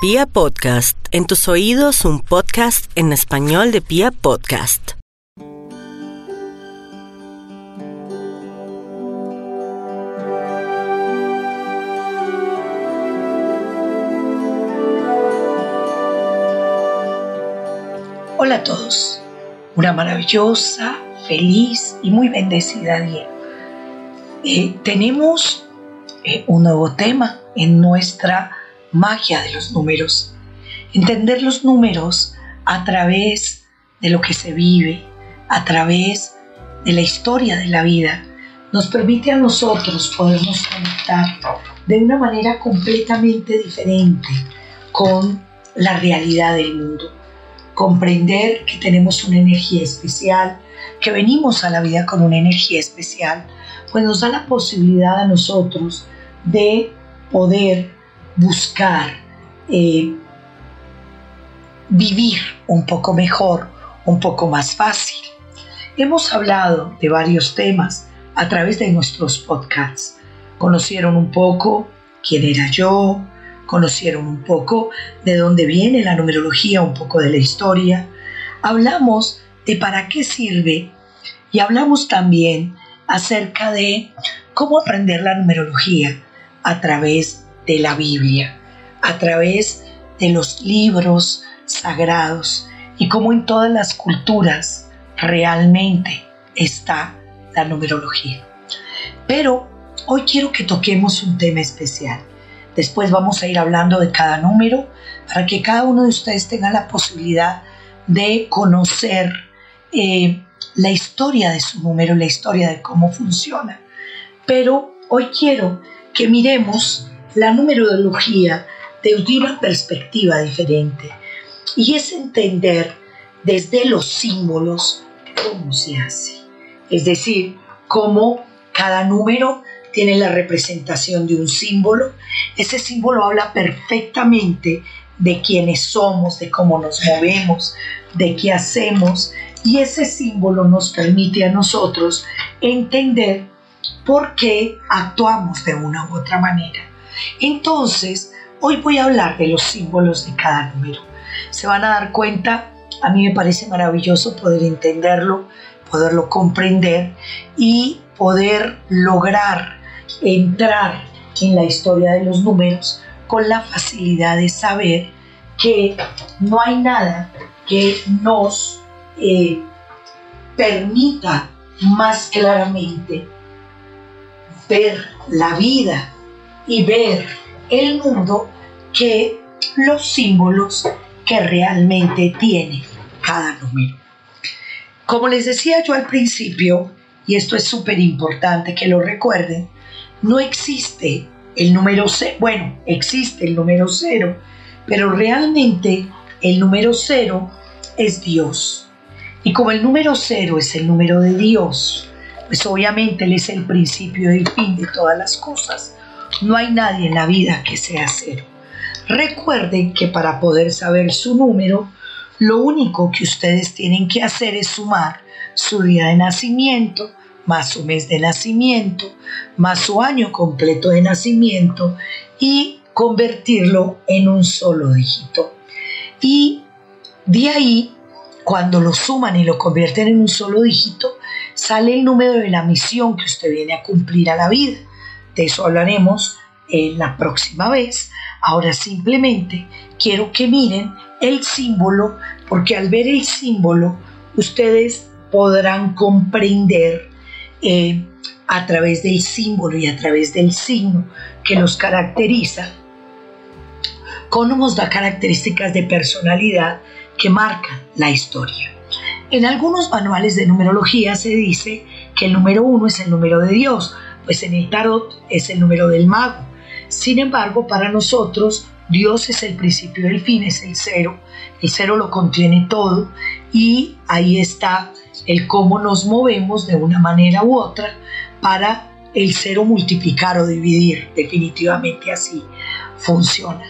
Pia Podcast, en tus oídos un podcast en español de Pia Podcast. Hola a todos, una maravillosa, feliz y muy bendecida día. Eh, tenemos eh, un nuevo tema en nuestra magia de los números. Entender los números a través de lo que se vive, a través de la historia de la vida, nos permite a nosotros podernos conectar de una manera completamente diferente con la realidad del mundo. Comprender que tenemos una energía especial, que venimos a la vida con una energía especial, pues nos da la posibilidad a nosotros de poder buscar eh, vivir un poco mejor, un poco más fácil. Hemos hablado de varios temas a través de nuestros podcasts. Conocieron un poco quién era yo, conocieron un poco de dónde viene la numerología, un poco de la historia. Hablamos de para qué sirve y hablamos también acerca de cómo aprender la numerología a través de la Biblia, a través de los libros sagrados y cómo en todas las culturas realmente está la numerología. Pero hoy quiero que toquemos un tema especial. Después vamos a ir hablando de cada número para que cada uno de ustedes tenga la posibilidad de conocer eh, la historia de su número, la historia de cómo funciona. Pero hoy quiero que miremos la numerología desde una perspectiva diferente y es entender desde los símbolos cómo se hace. Es decir, cómo cada número tiene la representación de un símbolo. Ese símbolo habla perfectamente de quiénes somos, de cómo nos movemos, de qué hacemos. Y ese símbolo nos permite a nosotros entender por qué actuamos de una u otra manera. Entonces, hoy voy a hablar de los símbolos de cada número. Se van a dar cuenta, a mí me parece maravilloso poder entenderlo, poderlo comprender y poder lograr entrar en la historia de los números con la facilidad de saber que no hay nada que nos eh, permita más claramente ver la vida y ver el mundo que los símbolos que realmente tiene cada número. Como les decía yo al principio, y esto es súper importante que lo recuerden, no existe el número cero, bueno, existe el número cero, pero realmente el número cero es Dios. Y como el número cero es el número de Dios, pues obviamente Él es el principio y el fin de todas las cosas. No hay nadie en la vida que sea cero. Recuerden que para poder saber su número, lo único que ustedes tienen que hacer es sumar su día de nacimiento, más su mes de nacimiento, más su año completo de nacimiento y convertirlo en un solo dígito. Y de ahí, cuando lo suman y lo convierten en un solo dígito, sale el número de la misión que usted viene a cumplir a la vida. De eso hablaremos en la próxima vez. Ahora simplemente quiero que miren el símbolo, porque al ver el símbolo ustedes podrán comprender eh, a través del símbolo y a través del signo que los caracteriza, cómo nos da características de personalidad que marcan la historia. En algunos manuales de numerología se dice que el número uno es el número de Dios, pues en el tarot es el número del mago. Sin embargo, para nosotros, Dios es el principio del fin, es el cero. El cero lo contiene todo y ahí está el cómo nos movemos de una manera u otra para el cero multiplicar o dividir. Definitivamente así funciona.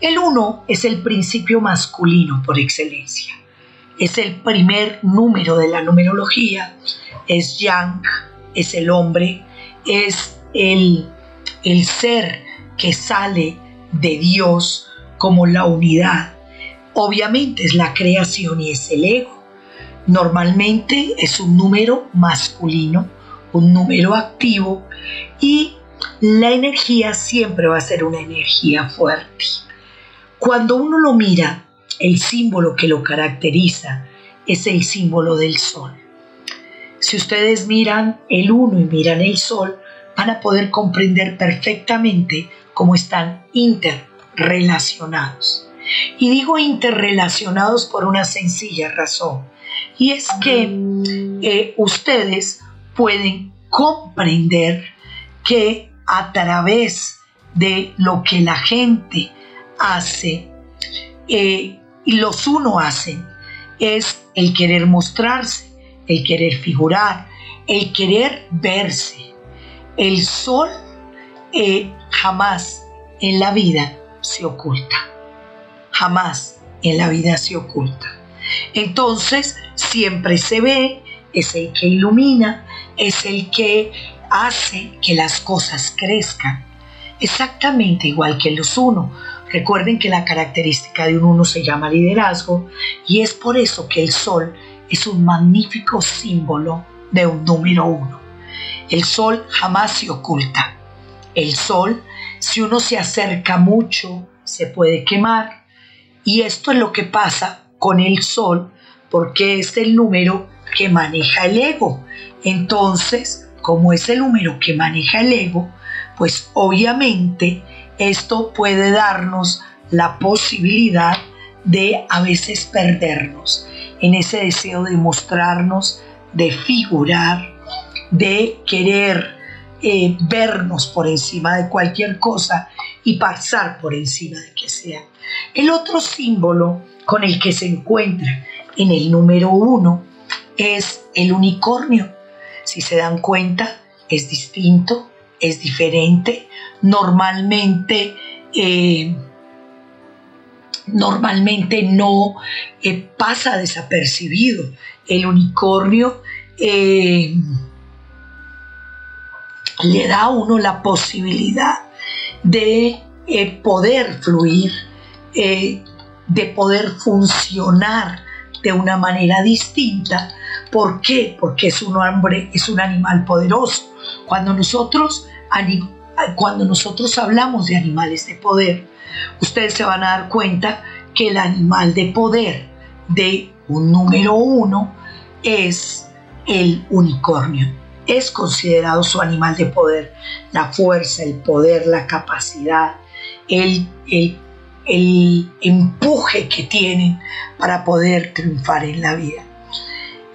El uno es el principio masculino por excelencia. Es el primer número de la numerología. Es Yang, es el hombre es el, el ser que sale de Dios como la unidad. Obviamente es la creación y es el ego. Normalmente es un número masculino, un número activo y la energía siempre va a ser una energía fuerte. Cuando uno lo mira, el símbolo que lo caracteriza es el símbolo del sol. Si ustedes miran el uno y miran el sol, van a poder comprender perfectamente cómo están interrelacionados. Y digo interrelacionados por una sencilla razón, y es que eh, ustedes pueden comprender que a través de lo que la gente hace eh, y los uno hacen es el querer mostrarse, el querer figurar, el querer verse. El sol eh, jamás en la vida se oculta, jamás en la vida se oculta. Entonces siempre se ve, es el que ilumina, es el que hace que las cosas crezcan. Exactamente igual que los uno. Recuerden que la característica de un uno se llama liderazgo y es por eso que el sol es un magnífico símbolo de un número uno. El sol jamás se oculta. El sol, si uno se acerca mucho, se puede quemar. Y esto es lo que pasa con el sol porque es el número que maneja el ego. Entonces, como es el número que maneja el ego, pues obviamente esto puede darnos la posibilidad de a veces perdernos en ese deseo de mostrarnos, de figurar, de querer eh, vernos por encima de cualquier cosa y pasar por encima de que sea. El otro símbolo con el que se encuentra en el número uno es el unicornio. Si se dan cuenta, es distinto, es diferente. Normalmente, eh, normalmente no eh, pasa desapercibido. El unicornio eh, le da a uno la posibilidad de poder fluir, de poder funcionar de una manera distinta. ¿Por qué? Porque es un hombre, es un animal poderoso. Cuando nosotros, cuando nosotros hablamos de animales de poder, ustedes se van a dar cuenta que el animal de poder de un número uno es el unicornio. Es considerado su animal de poder, la fuerza, el poder, la capacidad, el, el el empuje que tienen para poder triunfar en la vida.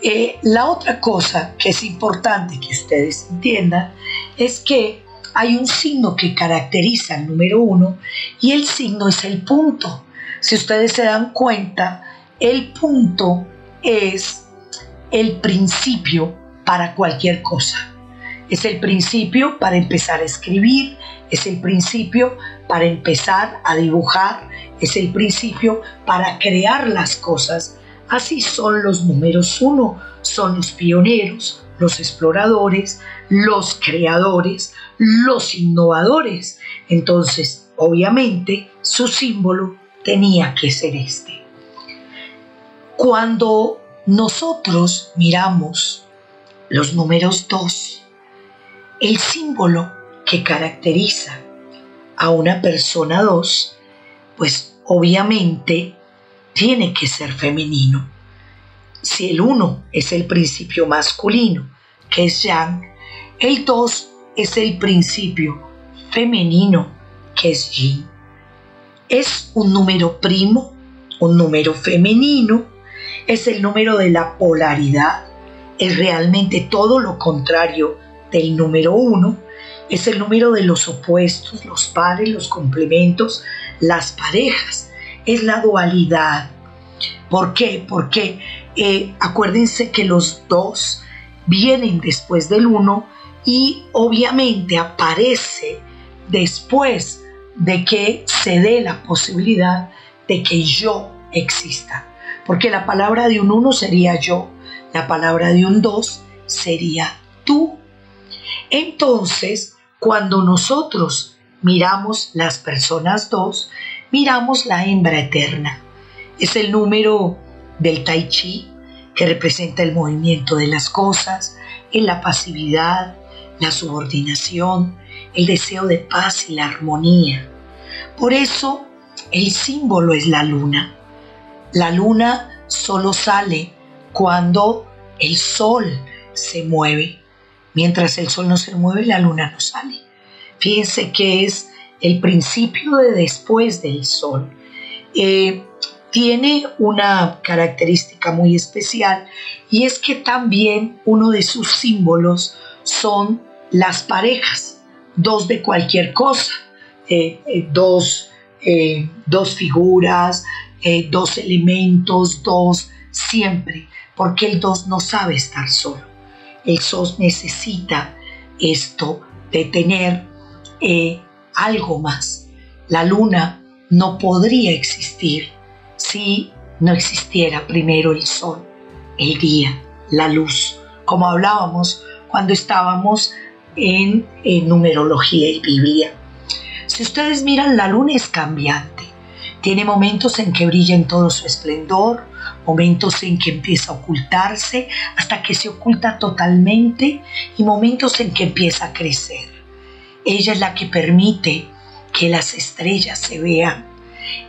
Eh, la otra cosa que es importante que ustedes entiendan es que hay un signo que caracteriza al número uno y el signo es el punto. Si ustedes se dan cuenta, el punto es el principio para cualquier cosa. Es el principio para empezar a escribir, es el principio para empezar a dibujar, es el principio para crear las cosas. Así son los números uno, son los pioneros, los exploradores, los creadores, los innovadores. Entonces, obviamente, su símbolo tenía que ser este. Cuando nosotros miramos los números 2, el símbolo que caracteriza a una persona 2, pues obviamente tiene que ser femenino. Si el 1 es el principio masculino, que es Yang, el 2 es el principio femenino, que es Yin. Es un número primo, un número femenino, es el número de la polaridad, es realmente todo lo contrario del número uno es el número de los opuestos, los pares, los complementos, las parejas. Es la dualidad. ¿Por qué? Porque eh, acuérdense que los dos vienen después del uno y obviamente aparece después de que se dé la posibilidad de que yo exista. Porque la palabra de un uno sería yo, la palabra de un dos sería tú entonces, cuando nosotros miramos las personas dos, miramos la hembra eterna. Es el número del tai chi que representa el movimiento de las cosas, en la pasividad, la subordinación, el deseo de paz y la armonía. Por eso el símbolo es la luna. La luna solo sale cuando el sol se mueve. Mientras el sol no se mueve, la luna no sale. Fíjense que es el principio de después del sol. Eh, tiene una característica muy especial y es que también uno de sus símbolos son las parejas, dos de cualquier cosa, eh, eh, dos, dos, figuras, dos elementos, dos siempre, porque el dos no sabe estar solo. El SOS necesita esto de tener algo más. La luna no podría existir si no existiera primero el sol, el día, la luz, como hablábamos cuando estábamos en, numerología y Biblia. Si ustedes miran, la luna es cambiante. Tiene momentos en que brilla en todo su esplendor, momentos en que empieza a ocultarse hasta que se oculta totalmente y momentos en que empieza a crecer. Ella es la que permite que las estrellas se vean.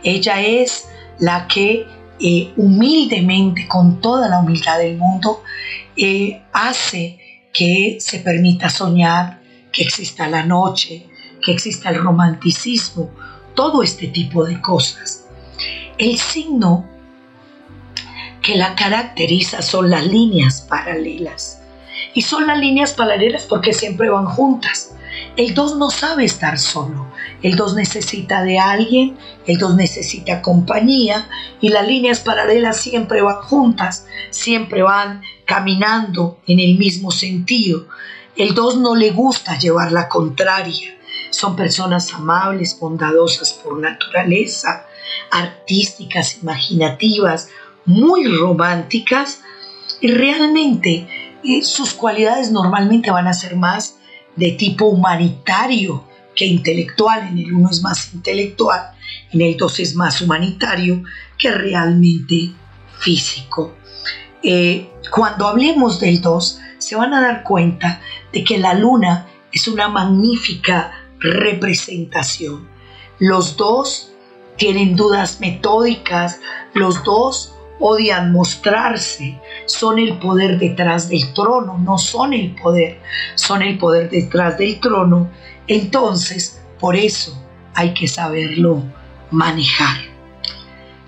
Ella es la que eh, humildemente, con toda la humildad del mundo, eh, hace que se permita soñar, que exista la noche, que exista el romanticismo, todo este tipo de cosas. El signo que la caracteriza son las líneas paralelas. Y son las líneas paralelas porque siempre van juntas. El 2 no sabe estar solo. El 2 necesita de alguien, el 2 necesita compañía y las líneas paralelas siempre van juntas, siempre van caminando en el mismo sentido. El 2 no le gusta llevar la contraria. Son personas amables, bondadosas por naturaleza, artísticas, imaginativas, muy románticas y realmente eh, sus cualidades normalmente van a ser más de tipo humanitario que intelectual. En el uno es más intelectual, en el dos es más humanitario que realmente físico. Eh, cuando hablemos del 2, se van a dar cuenta de que la luna es una magnífica representación. Los dos tienen dudas metódicas, los dos odian mostrarse, son el poder detrás del trono, no son el poder, son el poder detrás del trono. Entonces, por eso hay que saberlo manejar.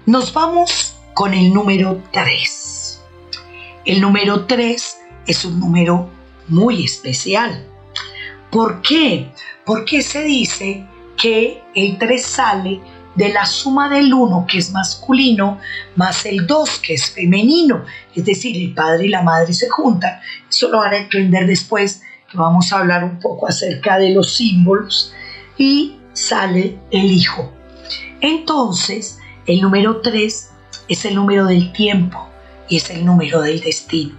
Nos vamos con el número 3. El número 3 es un número muy especial. ¿Por qué? Porque se dice que el 3 sale de la suma del 1 que es masculino más el 2 que es femenino, es decir, el padre y la madre se juntan. Eso lo van a entender después, que vamos a hablar un poco acerca de los símbolos y sale el hijo. Entonces, el número 3 es el número del tiempo y es el número del destino.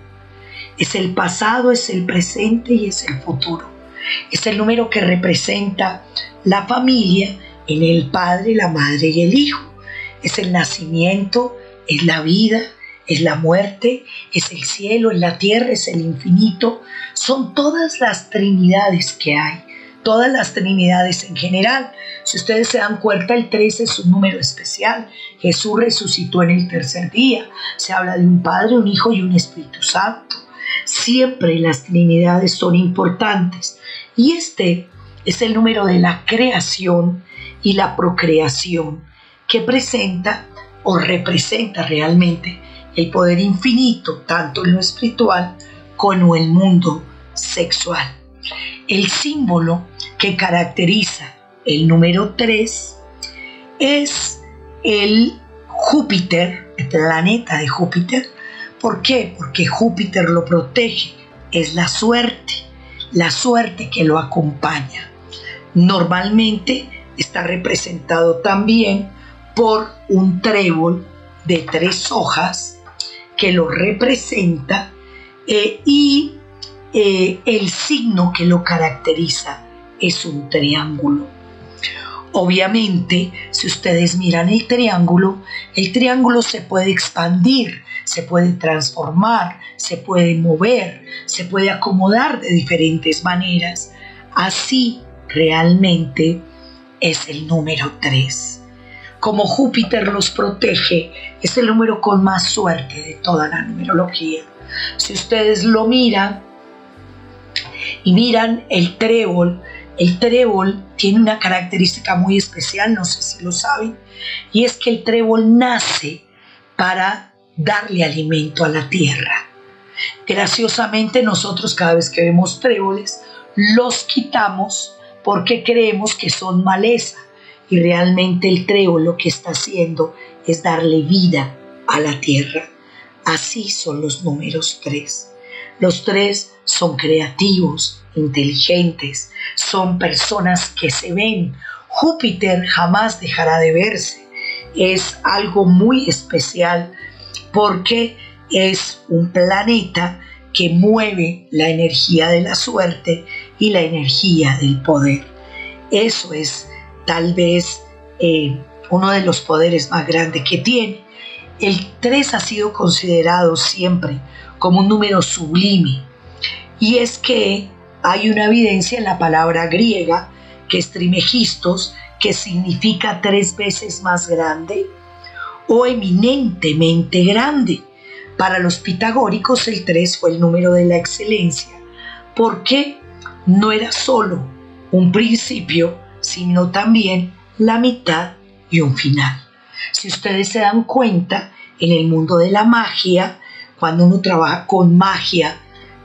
Es el pasado, es el presente y es el futuro. Es el número que representa la familia en el Padre, la Madre y el Hijo. Es el nacimiento, es la vida, es la muerte, es el cielo, es la tierra, es el infinito. Son todas las trinidades que hay, todas las trinidades en general. Si ustedes se dan cuenta, el 3 es un número especial. Jesús resucitó en el tercer día. Se habla de un Padre, un Hijo y un Espíritu Santo. Siempre las trinidades son importantes. Y este es el número de la creación y la procreación, que presenta o representa realmente el poder infinito, tanto en lo espiritual como en el mundo sexual. El símbolo que caracteriza el número 3 es el Júpiter, el planeta de Júpiter. ¿Por qué? Porque Júpiter lo protege, es la suerte, la suerte que lo acompaña. Normalmente está representado también por un trébol de tres hojas que lo representa eh, y eh, el signo que lo caracteriza es un triángulo. Obviamente, si ustedes miran el triángulo, el triángulo se puede expandir, se puede transformar, se puede mover, se puede acomodar de diferentes maneras. Así realmente es el número 3. Como Júpiter los protege, es el número con más suerte de toda la numerología. Si ustedes lo miran y miran el trébol, el trébol tiene una característica muy especial, no sé si lo saben, y es que el trébol nace para darle alimento a la tierra. Graciosamente nosotros cada vez que vemos tréboles los quitamos porque creemos que son maleza y realmente el trébol lo que está haciendo es darle vida a la tierra. Así son los números tres. Los tres son creativos, inteligentes, son personas que se ven. Júpiter jamás dejará de verse. Es algo muy especial porque es un planeta que mueve la energía de la suerte y la energía del poder. Eso es tal vez eh, uno de los poderes más grandes que tiene. El 3 ha sido considerado siempre como un número sublime y es que hay una evidencia en la palabra griega que es trimegistos, que significa tres veces más grande o eminentemente grande. Para los pitagóricos el 3 fue el número de la excelencia, porque no era solo un principio, sino también la mitad y un final. Si ustedes se dan cuenta, en el mundo de la magia, cuando uno trabaja con magia,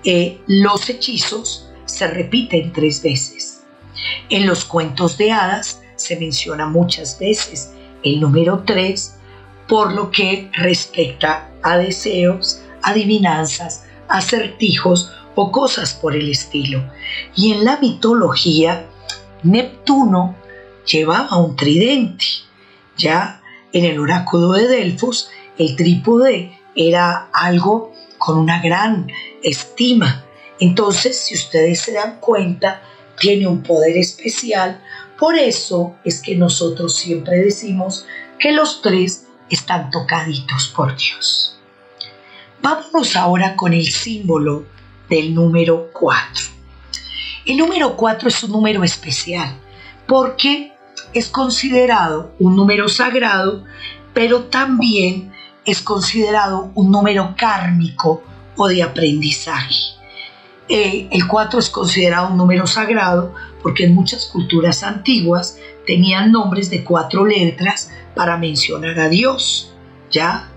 eh, los hechizos se repiten tres veces. En los cuentos de hadas se menciona muchas veces el número 3 por lo que respecta a deseos, adivinanzas, acertijos o cosas por el estilo. Y en la mitología, Neptuno llevaba un tridente. Ya en el oráculo de Delfos, el trípode era algo con una gran estima. Entonces, si ustedes se dan cuenta, tiene un poder especial. Por eso es que nosotros siempre decimos que los tres están tocaditos por Dios. Vámonos ahora con el símbolo del número 4. El número 4 es un número especial porque es considerado un número sagrado, pero también es considerado un número kármico o de aprendizaje. El 4 es considerado un número sagrado porque en muchas culturas antiguas tenían nombres de cuatro letras para mencionar a Dios. Ya,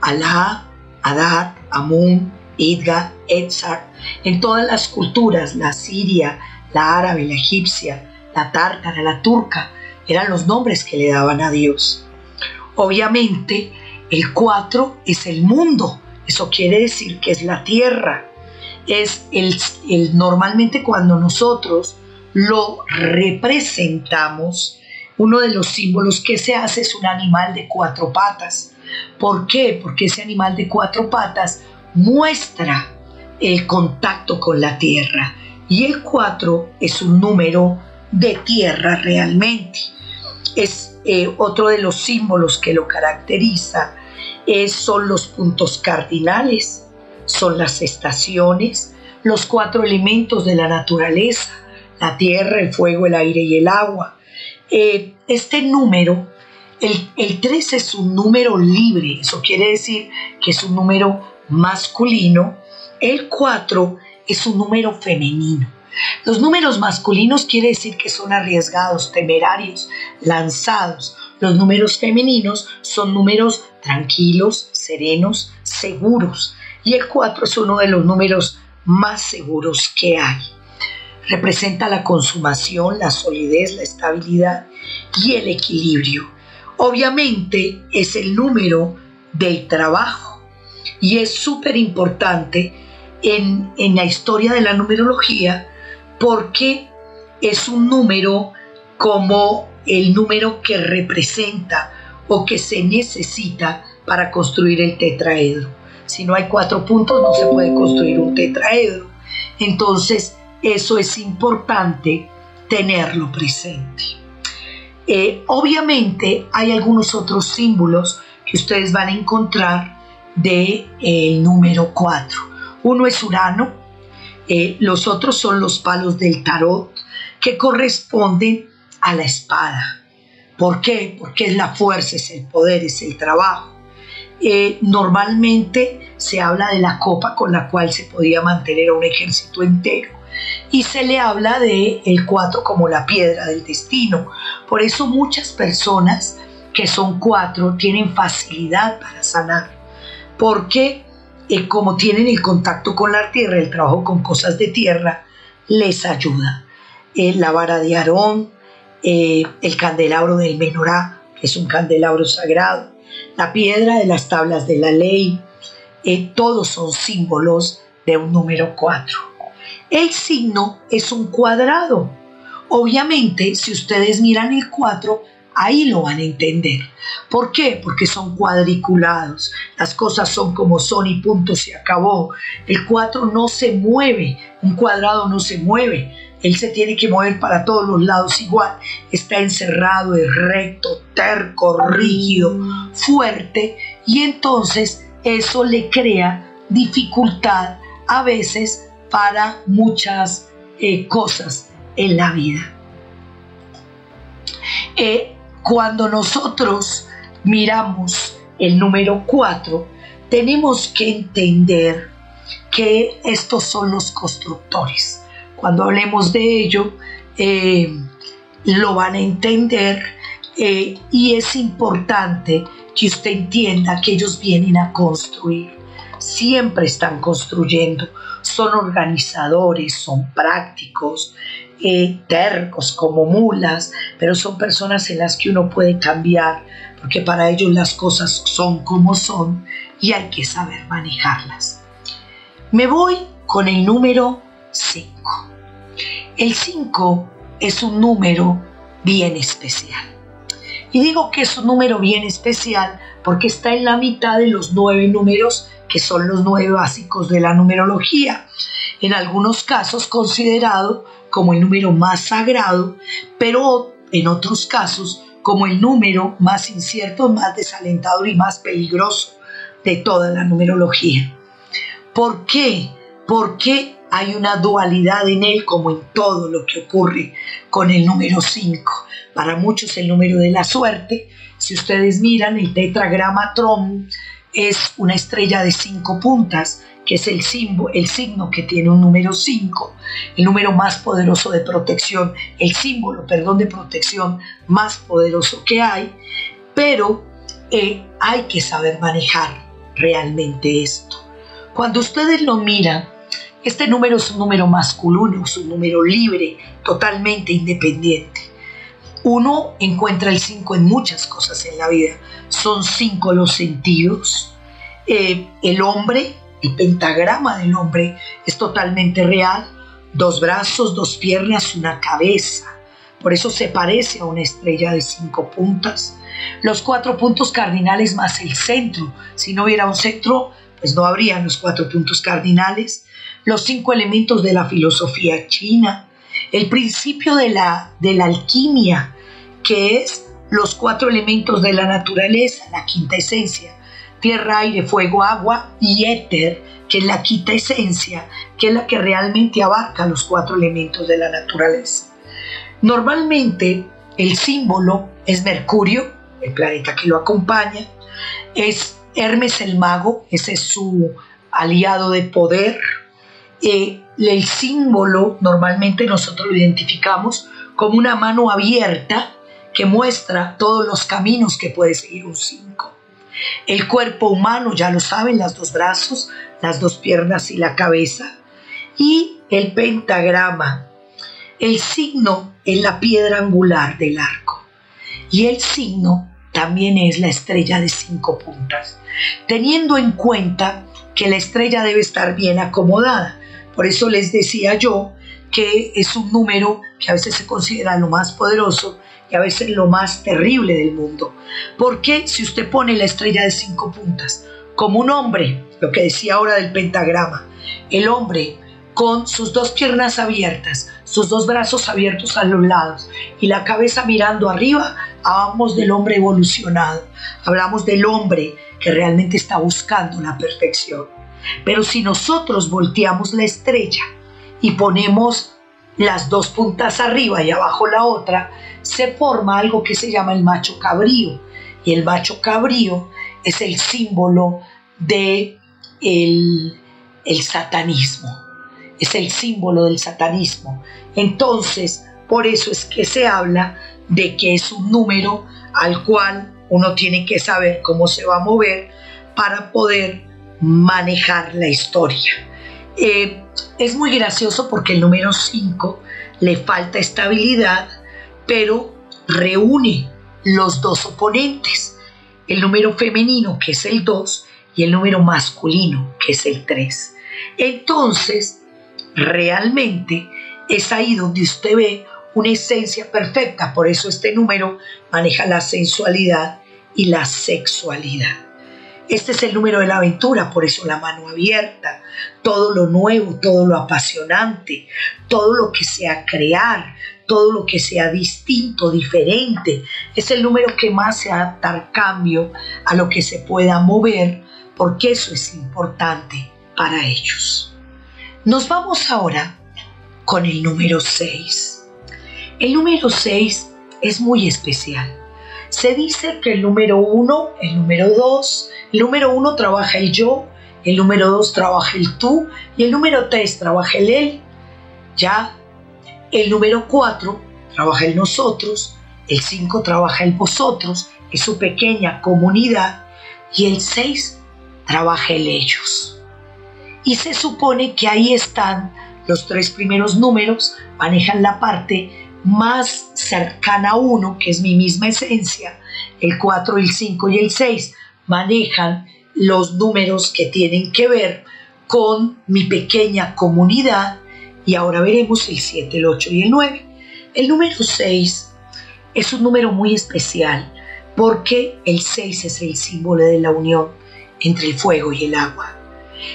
Alá, Adad, Amun, Idga, Etzar. En todas las culturas, la siria, la árabe, la egipcia, la tártara, la turca, eran los nombres que le daban a Dios. Obviamente, el 4 es el mundo, eso quiere decir que es la tierra. Es el, el, normalmente cuando nosotros lo representamos, uno de los símbolos que se hace es un animal de cuatro patas. ¿Por qué? Porque ese animal de cuatro patas muestra el contacto con la tierra. Y el 4 es un número de tierra realmente. Es eh, otro de los símbolos que lo caracteriza. son los puntos cardinales, son las estaciones, los cuatro elementos de la naturaleza, la tierra, el fuego, el aire y el agua. Eh, este número, el, el 3 es un número libre, eso quiere decir que es un número masculino, el 4 es un número femenino. Los números masculinos quiere decir que son arriesgados, temerarios, lanzados. Los números femeninos son números tranquilos, serenos, seguros. Y el 4 es uno de los números más seguros que hay. Representa la consumación, la solidez, la estabilidad y el equilibrio. Obviamente es el número del trabajo y es súper importante en, en la historia de la numerología porque es un número como el número que representa o que se necesita para construir el tetraedro. Si no hay cuatro puntos no se puede construir un tetraedro. Entonces eso es importante tenerlo presente. Eh, obviamente hay algunos otros símbolos que ustedes van a encontrar del de, número 4. Uno es Urano, eh, los otros son los palos del tarot que corresponden a la espada. ¿Por qué? Porque es la fuerza, es el poder, es el trabajo. Eh, normalmente se habla de la copa con la cual se podía mantener a un ejército entero y se le habla de el 4 como la piedra del destino. Por eso muchas personas que son cuatro tienen facilidad para sanar, porque eh, como tienen el contacto con la tierra, el trabajo con cosas de tierra, les ayuda. Eh, la vara de Aarón, eh, el candelabro del menorá, que es un candelabro sagrado, la piedra de las tablas de la ley, todos son símbolos de un número 4. El signo es un cuadrado. Obviamente, si ustedes miran el 4, Ahí lo van a entender. ¿Por qué? Porque son cuadriculados. Las cosas son como son y punto, se acabó. El 4 no se mueve, un cuadrado no se mueve. Él se tiene que mover para todos los lados igual. Está encerrado, es recto, terco, rígido, fuerte. Y entonces eso le crea dificultad a veces para muchas eh, cosas en la vida. Eh, cuando nosotros miramos el número 4, tenemos que entender que estos son los constructores. Cuando hablemos de ello, eh, lo van a entender eh, y es importante que usted entienda que ellos vienen a construir. Siempre están construyendo, son organizadores, son prácticos, tercos como mulas, pero son personas en las que uno puede cambiar, porque para ellos las cosas son como son y hay que saber manejarlas. Me voy con el número 5. El 5 es un número bien especial. Y digo que es un número bien especial porque está en la mitad de los nueve números que son los nueve básicos de la numerología. En algunos casos considerado como el número más sagrado, pero en otros casos como el número más incierto, más desalentador y más peligroso de toda la numerología. ¿Por qué? Porque hay una dualidad en él como en todo lo que ocurre con el número 5. Para muchos el número de la suerte. Si ustedes miran el tetragrama Tron es una estrella de cinco puntas que es el, el signo que tiene un número 5, el número más poderoso de protección, el símbolo, perdón, de protección más poderoso que hay, pero eh, hay que saber manejar realmente esto. Cuando ustedes lo miran, este número es un número masculino, es un número libre, totalmente independiente. Uno encuentra el 5 en muchas cosas en la vida. Son cinco los sentidos. Eh, el hombre el pentagrama del hombre es totalmente real. Dos brazos, dos piernas, una cabeza. Por eso se parece a una estrella de cinco puntas. Los cuatro puntos cardinales más el centro. Si no hubiera un centro, pues no habrían los cuatro puntos cardinales. Los cinco elementos de la filosofía china. El principio de la, de la alquimia, que es los cuatro elementos de la naturaleza, la quinta esencia tierra, aire, fuego, agua y éter, que es la quita esencia, que es la que realmente abarca los cuatro elementos de la naturaleza. Normalmente el símbolo es Mercurio, el planeta que lo acompaña, es Hermes el mago, ese es su aliado de poder. Eh, el símbolo normalmente nosotros lo identificamos como una mano abierta que muestra todos los caminos que puede seguir un 5. El cuerpo humano, ya lo saben, las dos brazos, las dos piernas y la cabeza. Y el pentagrama. El signo es la piedra angular del arco. Y el signo también es la estrella de cinco puntas, teniendo en cuenta que la estrella debe estar bien acomodada. Por eso les decía yo que es un número que a veces se considera lo más poderoso y a veces lo más terrible del mundo. Porque si usted pone la estrella de cinco puntas como un hombre, lo que decía ahora del pentagrama, el hombre con sus dos piernas abiertas, sus dos brazos abiertos a los lados y la cabeza mirando arriba, hablamos del hombre evolucionado, hablamos del hombre que realmente está buscando la perfección. Pero si nosotros volteamos la estrella y ponemos las dos puntas arriba y abajo la otra, se forma algo que se llama el macho cabrío. Y el macho cabrío es el símbolo de el, el satanismo. Es el símbolo del satanismo. Entonces, por eso es que se habla de que es un número al cual uno tiene que saber cómo se va a mover para poder manejar la historia. Eh, es muy gracioso porque el número 5 le falta estabilidad, pero reúne los dos oponentes, el número femenino que es el 2 y el número masculino que es el 3. Entonces, realmente es ahí donde usted ve una esencia perfecta, por eso este número maneja la sensualidad y la sexualidad. Este es el número de la aventura, por eso la mano abierta, todo lo nuevo, todo lo apasionante, todo lo que sea crear, todo lo que sea distinto, diferente. Es el número que más se adapta al cambio, a lo que se pueda mover, porque eso es importante para ellos. Nos vamos ahora con el número 6. El número 6 es muy especial. Se dice que el número 1, el número 2, el número uno trabaja el yo, el número dos trabaja el tú y el número tres trabaja el él. Ya el número cuatro trabaja el nosotros, el cinco trabaja el vosotros, es su pequeña comunidad y el seis trabaja el ellos. Y se supone que ahí están los tres primeros números, manejan la parte más cercana a uno, que es mi misma esencia, el 4, el 5 y el 6 manejan los números que tienen que ver con mi pequeña comunidad y ahora veremos el 7, el 8 y el 9. El número 6 es un número muy especial porque el 6 es el símbolo de la unión entre el fuego y el agua.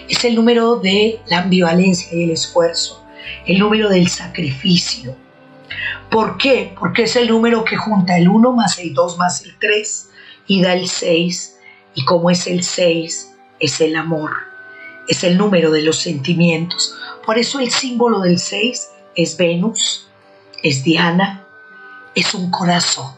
Es el número de la ambivalencia y el esfuerzo, el número del sacrificio. ¿Por qué? Porque es el número que junta el 1 más el 2 más el 3 y da el 6 y como es el 6, es el amor, es el número de los sentimientos. Por eso el símbolo del 6 es Venus, es Diana, es un corazón.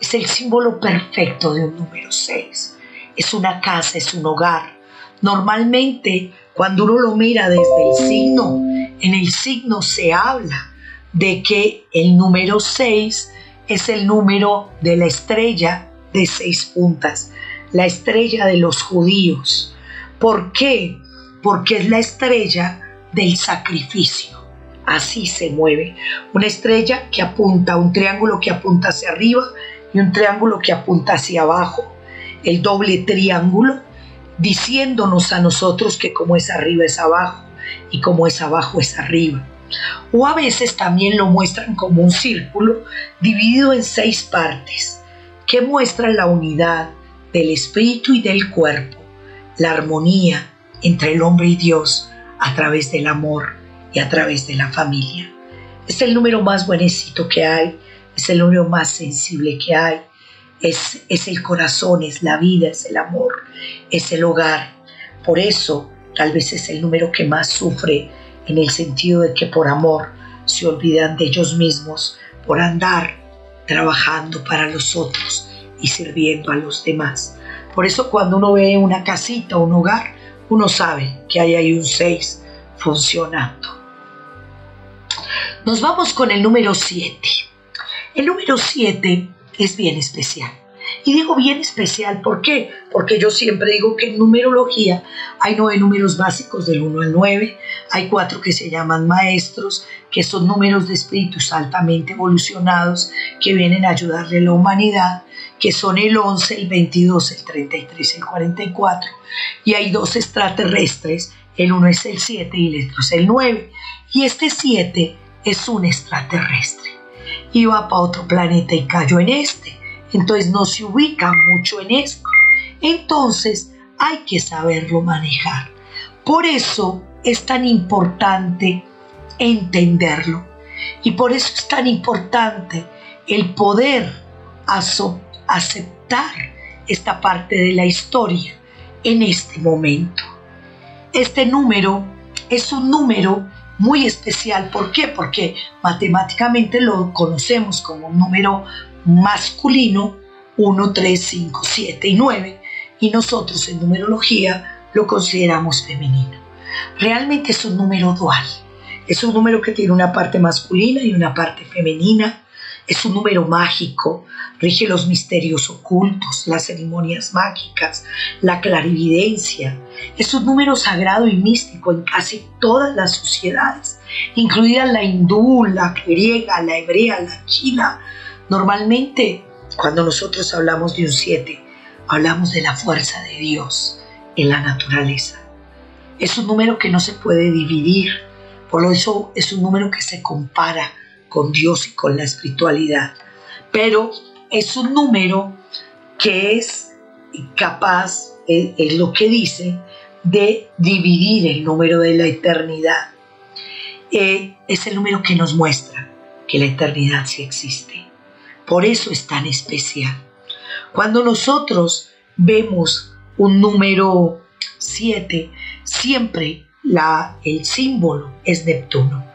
Es el símbolo perfecto de un número 6. Es una casa, es un hogar. Normalmente, cuando uno lo mira desde el signo, en el signo se habla de que el número 6 es el número de la estrella de seis puntas la estrella de los judíos. ¿Por qué? Porque es la estrella del sacrificio. Así se mueve. Una estrella que apunta, un triángulo que apunta hacia arriba y un triángulo que apunta hacia abajo. El doble triángulo diciéndonos a nosotros que como es arriba es abajo y como es abajo es arriba. O a veces también lo muestran como un círculo dividido en seis partes que muestran la unidad, del espíritu y del cuerpo, la armonía entre el hombre y Dios a través del amor y a través de la familia. Es el número más buenecito que hay, es el número más sensible que hay, es, es el corazón, es la vida, es el amor, es el hogar. Por eso tal vez es el número que más sufre en el sentido de que por amor se olvidan de ellos mismos, por andar trabajando para los otros y sirviendo a los demás. Por eso cuando uno ve una casita, un hogar, uno sabe que hay ahí un 6 funcionando. Nos vamos con el número 7. El número 7 es bien especial. Y digo bien especial, ¿por qué? Porque yo siempre digo que en numerología hay nueve números básicos del 1 al 9, hay cuatro que se llaman maestros, que son números de espíritus altamente evolucionados que vienen a ayudarle a la humanidad, que son el 11, el 22, el 33, el 44, y hay dos extraterrestres, el uno es el 7 y el otro es el 9, y este 7 es un extraterrestre, iba para otro planeta y cayó en este entonces no se ubica mucho en esto. Entonces hay que saberlo manejar. Por eso es tan importante entenderlo. Y por eso es tan importante el poder aceptar esta parte de la historia en este momento. Este número es un número muy especial. ¿Por qué? Porque matemáticamente lo conocemos como un número masculino 1, 3, 5, 7 y 9 y nosotros en numerología lo consideramos femenino. Realmente es un número dual. Es un número que tiene una parte masculina y una parte femenina. Es un número mágico, rige los misterios ocultos, las ceremonias mágicas, la clarividencia. Es un número sagrado y místico en casi todas las sociedades, incluida la hindú, la griega, la hebrea, la china. Normalmente, cuando nosotros hablamos de un 7, hablamos de la fuerza de Dios en la naturaleza. Es un número que no se puede dividir, por eso es un número que se compara con Dios y con la espiritualidad. Pero es un número que es capaz, es, lo que dice, de dividir el número de la eternidad. Eh, es el número que nos muestra que la eternidad sí existe. Por eso es tan especial. Cuando nosotros vemos un número 7, siempre la, el símbolo es Neptuno.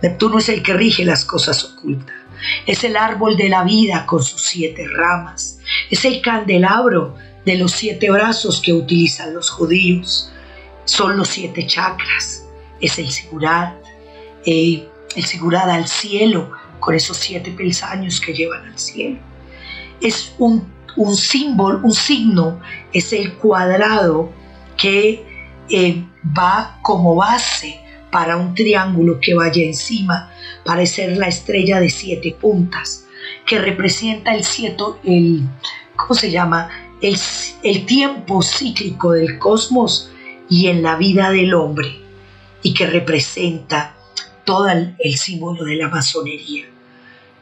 Neptuno es el que rige las cosas ocultas. Es el árbol de la vida con sus siete ramas. Es el candelabro de los siete brazos que utilizan los judíos. Son los siete chakras. Es el sigurat. Eh, el sigurat al cielo con esos siete pelsaños que llevan al cielo. Es un, un símbolo, un signo, es el cuadrado que eh, va como base para un triángulo que vaya encima, para ser la estrella de siete puntas, que representa el siete, el, ¿cómo se llama? El, el tiempo cíclico del cosmos y en la vida del hombre, y que representa todo el símbolo de la masonería.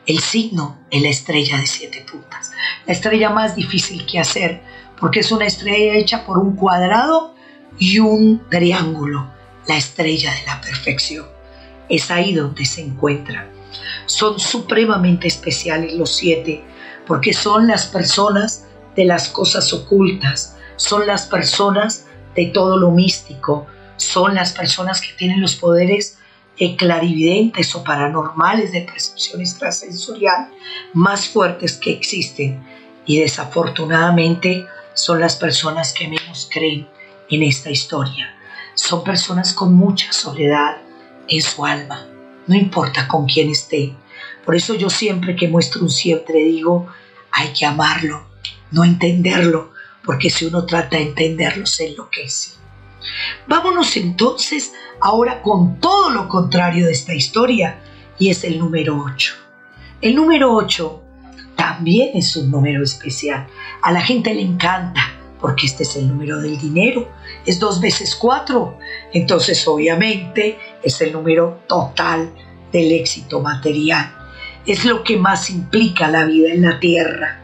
El signo es la estrella de siete puntas, la estrella más difícil que hacer, porque es una estrella hecha por un cuadrado y un triángulo la estrella de la perfección. Es ahí donde se encuentra. Son supremamente especiales los siete, porque son las personas de las cosas ocultas, son las personas de todo lo místico, son las personas que tienen los poderes clarividentes o paranormales de percepción extrasensorial más fuertes que existen y desafortunadamente son las personas que menos creen en esta historia son personas con mucha soledad en su alma, no importa con quién esté. Por eso yo siempre que muestro un siempre digo, hay que amarlo, no entenderlo, porque si uno trata de entenderlo se enloquece. Vámonos entonces ahora con todo lo contrario de esta historia, y es el número 8. El número 8 también es un número especial. A la gente le encanta porque este es el número del dinero, es dos veces cuatro, entonces obviamente es el número total del éxito material, es lo que más implica la vida en la tierra.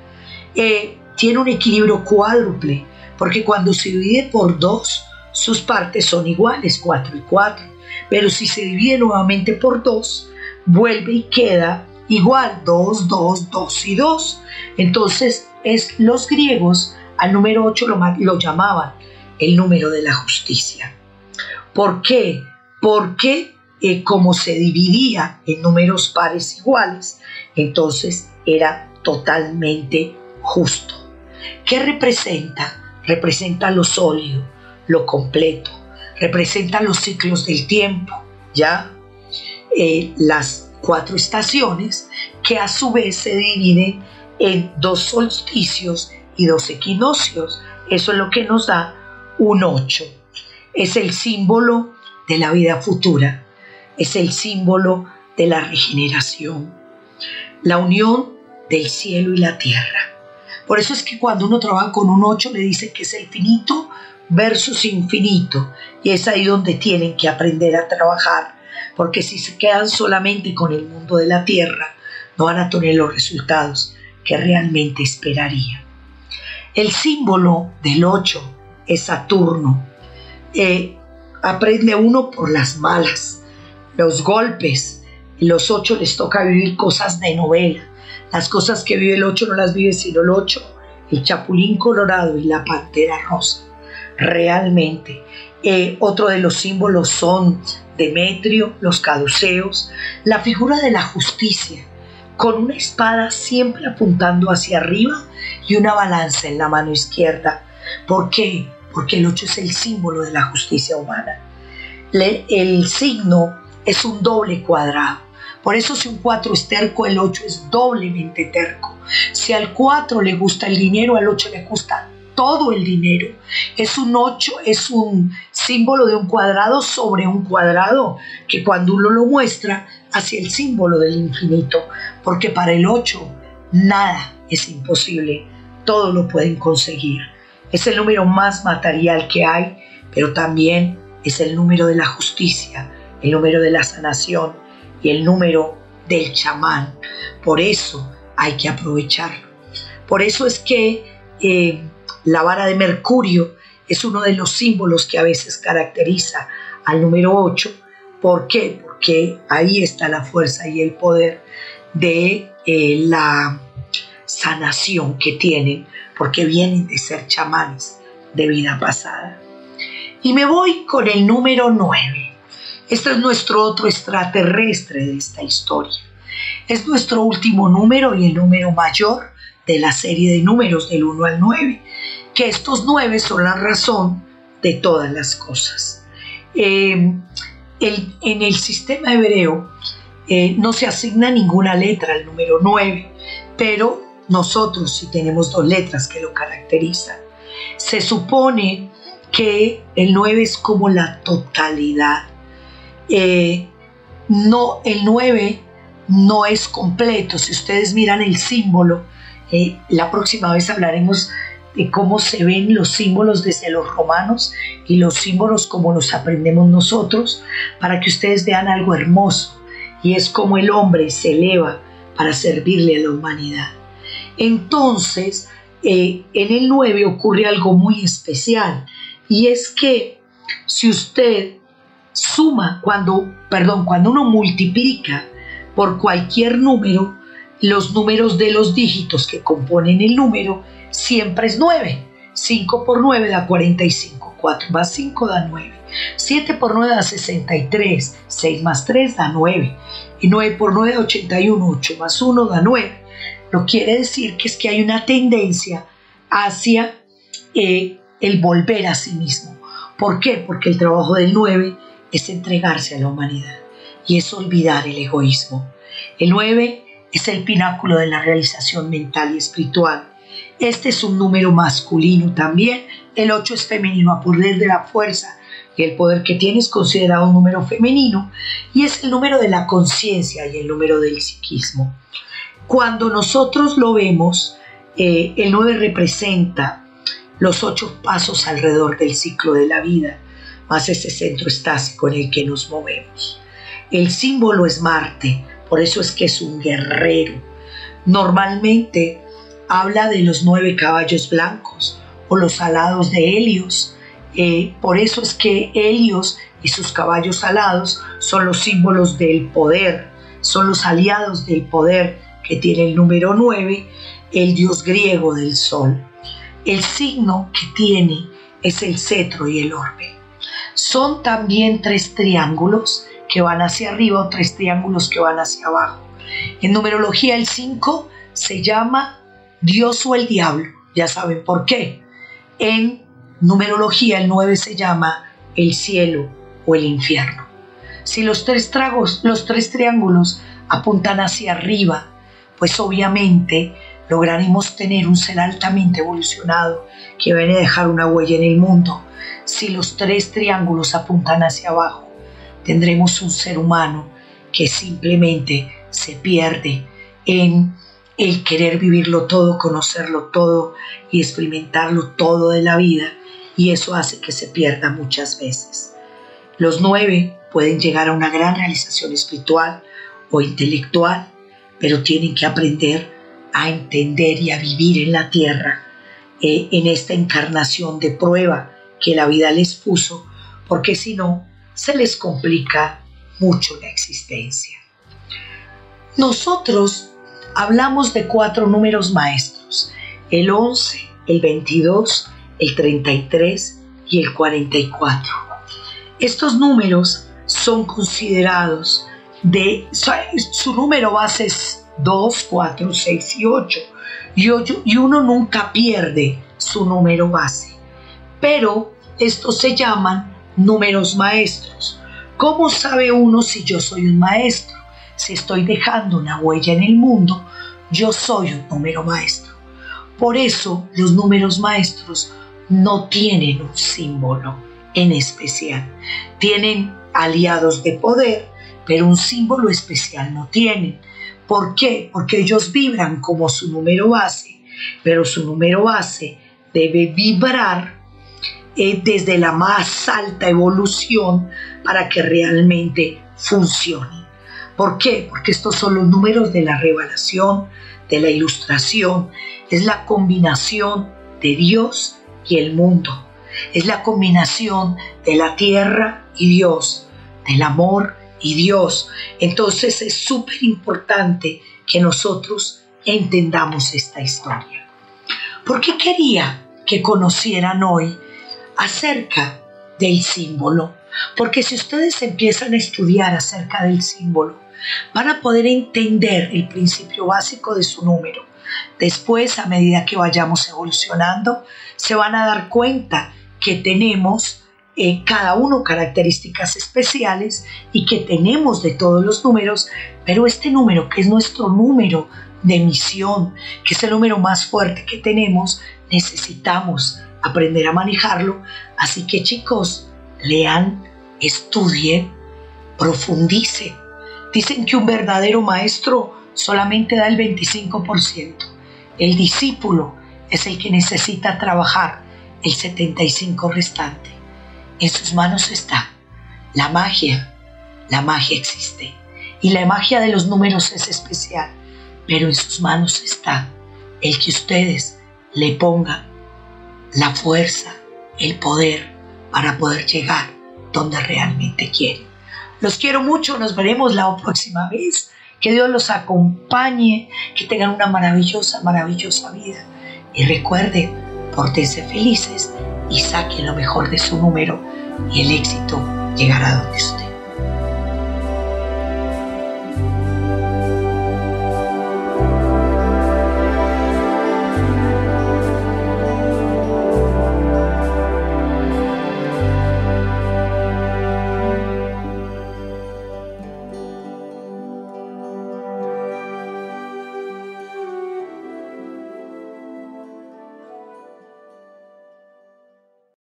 Eh, tiene un equilibrio cuádruple, porque cuando se divide por dos, sus partes son iguales, cuatro y cuatro, pero si se divide nuevamente por dos, vuelve y queda igual, dos, dos, dos y dos. Entonces, es los griegos al número 8 lo, lo llamaban el número de la justicia. ¿Por qué? Porque eh, como se dividía en números pares iguales, entonces era totalmente justo. ¿Qué representa? Representa lo sólido, lo completo, representa los ciclos del tiempo, ¿ya? Eh, las cuatro estaciones que a su vez se dividen en dos solsticios y dos equinoccios. Eso es lo que nos da un 8. Es el símbolo de la vida futura, es el símbolo de la regeneración, la unión del cielo y la tierra. Por eso es que cuando uno trabaja con un 8 le dice que es el finito versus infinito. Y es ahí donde tienen que aprender a trabajar. Porque si se quedan solamente con el mundo de la tierra, no van a tener los resultados que realmente esperarían. El símbolo del 8 es Saturno. Eh, aprende uno por las malas, los golpes. Los ocho les toca vivir cosas de novela. Las cosas que vive el ocho no las vive sino el ocho, el chapulín colorado y la pantera rosa. Realmente. Eh, otro de los símbolos son Demetrio, los caduceos, la figura de la justicia, con una espada siempre apuntando hacia arriba y una balanza en la mano izquierda. ¿Por qué? Porque el 8 es el símbolo de la justicia humana. el signo es un doble cuadrado. Por eso si un 4 es terco, el 8 es doblemente terco. Si al 4 le gusta el dinero, al 8 le gusta todo el dinero. Es un 8, es un símbolo de un cuadrado sobre un cuadrado que cuando uno lo muestra hacia el símbolo del infinito, porque para el 8 nada es imposible, todo lo pueden conseguir. Es el número más material que hay, pero también es el número de la justicia, el número de la sanación y el número del chamán. Por eso hay que aprovecharlo. Por eso es que eh, la vara de Mercurio es uno de los símbolos que a veces caracteriza al número 8. ¿Por qué? Porque ahí está la fuerza y el poder de eh, la sanación que tienen, porque vienen de ser chamanes de vida pasada. Y me voy con el número 9. Este es nuestro otro extraterrestre de esta historia. Es nuestro último número y el número mayor de la serie de números del 1 al 9 que estos nueve son la razón de todas las cosas. Eh, en el sistema hebreo eh, no se asigna ninguna letra al número nueve, pero nosotros sí tenemos dos letras que lo caracterizan. Se supone que el 9 es como la totalidad. Eh, no, el 9 no es completo. Si ustedes miran el símbolo, la próxima vez hablaremos de cómo se ven los símbolos desde los romanos y los símbolos como los aprendemos nosotros, para que ustedes vean algo hermoso, y es como el hombre se eleva para servirle a la humanidad. Entonces, eh, en el 9 ocurre algo muy especial, y es que si usted suma, cuando, perdón, cuando uno multiplica por cualquier número, los números de los dígitos que componen el número, siempre es 9. 5 por 9 da 45, 4 más 5 da 9, 7 por 9 da 63, 6 más 3 da 9, y 9 por 9 da 81, 8 más 1 da 9. Lo quiere decir que es que hay una tendencia hacia eh, el volver a sí mismo. ¿Por qué? Porque el trabajo del 9 es entregarse a la humanidad y es olvidar el egoísmo. El 9 es el pináculo de la realización mental y espiritual este es un número masculino también. El 8 es femenino a poder de la fuerza y el poder que tiene es considerado un número femenino y es el número de la conciencia y el número del psiquismo. Cuando nosotros lo vemos, eh, el 9 representa los ocho pasos alrededor del ciclo de la vida, más ese centro estático en el que nos movemos. El símbolo es Marte, por eso es que es un guerrero. Normalmente habla de los nueve caballos blancos o los alados de Helios. Eh, por eso es que Helios y sus caballos alados son los símbolos del poder, son los aliados del poder que tiene el número 9, el dios griego del sol. El signo que tiene es el cetro y el orbe. Son también tres triángulos que van hacia arriba o tres triángulos que van hacia abajo. En numerología el 5 se llama Dios o el diablo, ya saben por qué. En numerología el 9 se llama el cielo o el infierno. Si los tres tragos, los tres triángulos apuntan hacia arriba, pues obviamente lograremos tener un ser altamente evolucionado que viene a dejar una huella en el mundo. Si los tres triángulos apuntan hacia abajo, tendremos un ser humano que simplemente se pierde en el querer vivirlo todo, conocerlo todo y experimentarlo todo de la vida, y eso hace que se pierda muchas veces. Los nueve pueden llegar a una gran realización espiritual o intelectual, pero tienen que aprender a entender y a vivir en la tierra, eh, en esta encarnación de prueba que la vida les puso, porque si no, se les complica mucho la existencia. Nosotros hablamos de cuatro números maestros, el 11, el 22, el 33 y el 44. Estos números son considerados de su número base es 2, 4, 6 y 8. Y, uno nunca pierde su número base. Pero estos se llaman números maestros. ¿Cómo sabe uno si yo soy un maestro? Si estoy dejando una huella en el mundo, yo soy un número maestro. Por eso los números maestros no tienen un símbolo en especial. Tienen aliados de poder, pero un símbolo especial no tienen. ¿Por qué? Porque ellos vibran como su número base, pero su número base debe vibrar eh, desde la más alta evolución para que realmente funcione. ¿Por qué? Porque estos son los números de la revelación, de la ilustración, es la combinación de Dios y el mundo, es la combinación de la tierra y Dios, del amor y Dios. Entonces es súper importante que nosotros entendamos esta historia. ¿Por qué quería que conocieran hoy acerca del símbolo? Porque si ustedes empiezan a estudiar acerca del símbolo, van a poder entender el principio básico de su número. Después, a medida que vayamos evolucionando, se van a dar cuenta que tenemos eh, cada uno características especiales y que tenemos de todos los números, pero este número que es nuestro número de misión, que es el número más fuerte que tenemos, necesitamos aprender a manejarlo. Así que chicos, lean, estudien, profundicen. Dicen que un verdadero maestro solamente da el 25%. El discípulo es el que necesita trabajar el 75% restante. En sus manos está la magia. La magia existe. Y la magia de los números es especial. Pero en sus manos está el que ustedes le pongan la fuerza, el poder para poder llegar donde realmente quieren. Los quiero mucho, nos veremos la próxima vez. Que Dios los acompañe, que tengan una maravillosa, maravillosa vida. Y recuerden, pórtense felices y saquen lo mejor de su número y el éxito llegará donde usted.